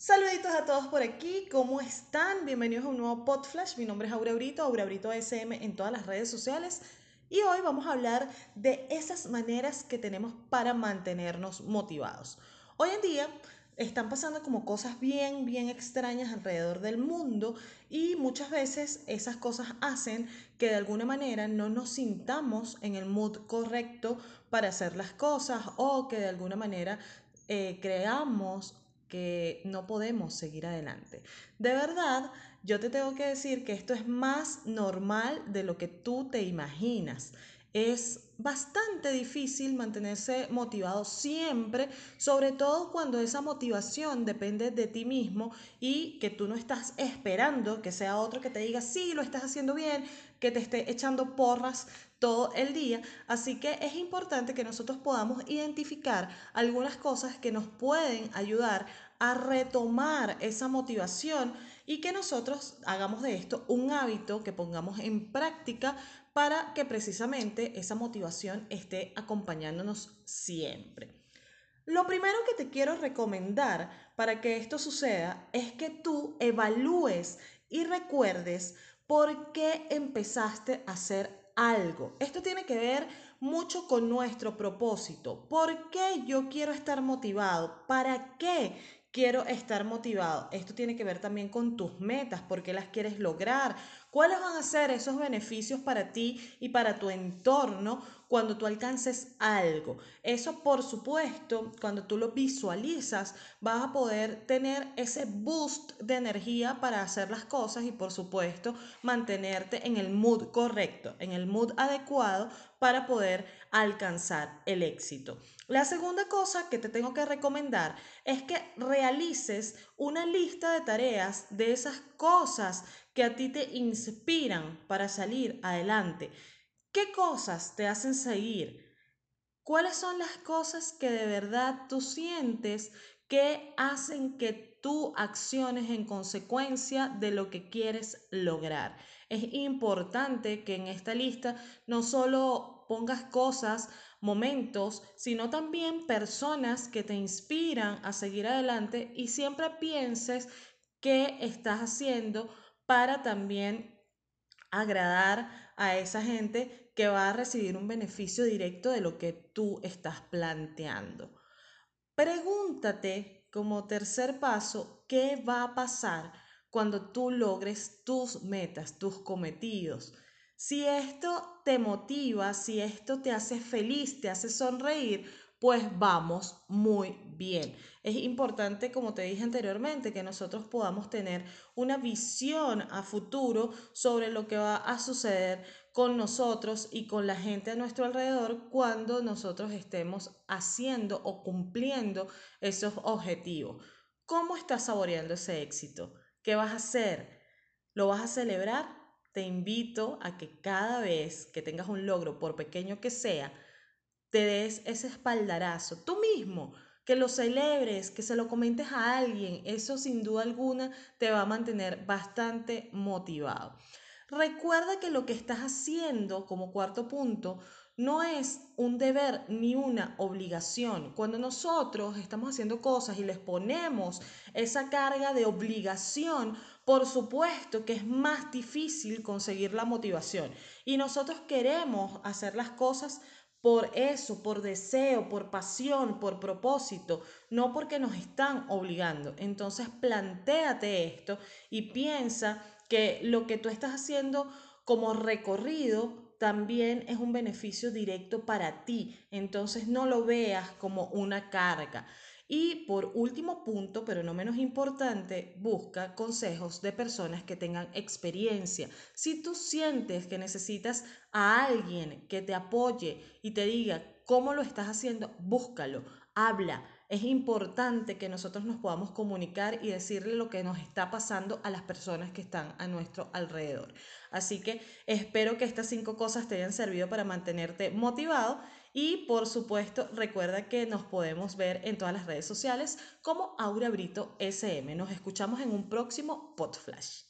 Saluditos a todos por aquí, ¿cómo están? Bienvenidos a un nuevo Podflash. Mi nombre es Aura Brito, Aura SM en todas las redes sociales. Y hoy vamos a hablar de esas maneras que tenemos para mantenernos motivados. Hoy en día están pasando como cosas bien, bien extrañas alrededor del mundo y muchas veces esas cosas hacen que de alguna manera no nos sintamos en el mood correcto para hacer las cosas o que de alguna manera eh, creamos que no podemos seguir adelante. De verdad, yo te tengo que decir que esto es más normal de lo que tú te imaginas. Es bastante difícil mantenerse motivado siempre, sobre todo cuando esa motivación depende de ti mismo y que tú no estás esperando que sea otro que te diga, sí, lo estás haciendo bien, que te esté echando porras todo el día. Así que es importante que nosotros podamos identificar algunas cosas que nos pueden ayudar a retomar esa motivación y que nosotros hagamos de esto un hábito que pongamos en práctica para que precisamente esa motivación esté acompañándonos siempre. Lo primero que te quiero recomendar para que esto suceda es que tú evalúes y recuerdes por qué empezaste a hacer algo. Esto tiene que ver mucho con nuestro propósito. ¿Por qué yo quiero estar motivado? ¿Para qué quiero estar motivado. Esto tiene que ver también con tus metas, por qué las quieres lograr, cuáles van a ser esos beneficios para ti y para tu entorno cuando tú alcances algo. Eso, por supuesto, cuando tú lo visualizas, vas a poder tener ese boost de energía para hacer las cosas y, por supuesto, mantenerte en el mood correcto, en el mood adecuado para poder alcanzar el éxito. La segunda cosa que te tengo que recomendar es que realices una lista de tareas de esas cosas que a ti te inspiran para salir adelante. ¿Qué cosas te hacen seguir? ¿Cuáles son las cosas que de verdad tú sientes que hacen que tú acciones en consecuencia de lo que quieres lograr? Es importante que en esta lista no solo pongas cosas, momentos, sino también personas que te inspiran a seguir adelante y siempre pienses qué estás haciendo para también agradar a esa gente que va a recibir un beneficio directo de lo que tú estás planteando. Pregúntate como tercer paso, ¿qué va a pasar cuando tú logres tus metas, tus cometidos? Si esto te motiva, si esto te hace feliz, te hace sonreír, pues vamos muy bien. Es importante, como te dije anteriormente, que nosotros podamos tener una visión a futuro sobre lo que va a suceder con nosotros y con la gente a nuestro alrededor cuando nosotros estemos haciendo o cumpliendo esos objetivos. ¿Cómo estás saboreando ese éxito? ¿Qué vas a hacer? ¿Lo vas a celebrar? Te invito a que cada vez que tengas un logro, por pequeño que sea, te des ese espaldarazo tú mismo, que lo celebres, que se lo comentes a alguien, eso sin duda alguna te va a mantener bastante motivado. Recuerda que lo que estás haciendo como cuarto punto no es un deber ni una obligación. Cuando nosotros estamos haciendo cosas y les ponemos esa carga de obligación, por supuesto que es más difícil conseguir la motivación. Y nosotros queremos hacer las cosas por eso, por deseo, por pasión, por propósito, no porque nos están obligando. Entonces, plantéate esto y piensa que lo que tú estás haciendo como recorrido también es un beneficio directo para ti. Entonces, no lo veas como una carga. Y por último punto, pero no menos importante, busca consejos de personas que tengan experiencia. Si tú sientes que necesitas a alguien que te apoye y te diga cómo lo estás haciendo, búscalo, habla. Es importante que nosotros nos podamos comunicar y decirle lo que nos está pasando a las personas que están a nuestro alrededor. Así que espero que estas cinco cosas te hayan servido para mantenerte motivado y por supuesto, recuerda que nos podemos ver en todas las redes sociales como Aura Brito SM. Nos escuchamos en un próximo Podflash.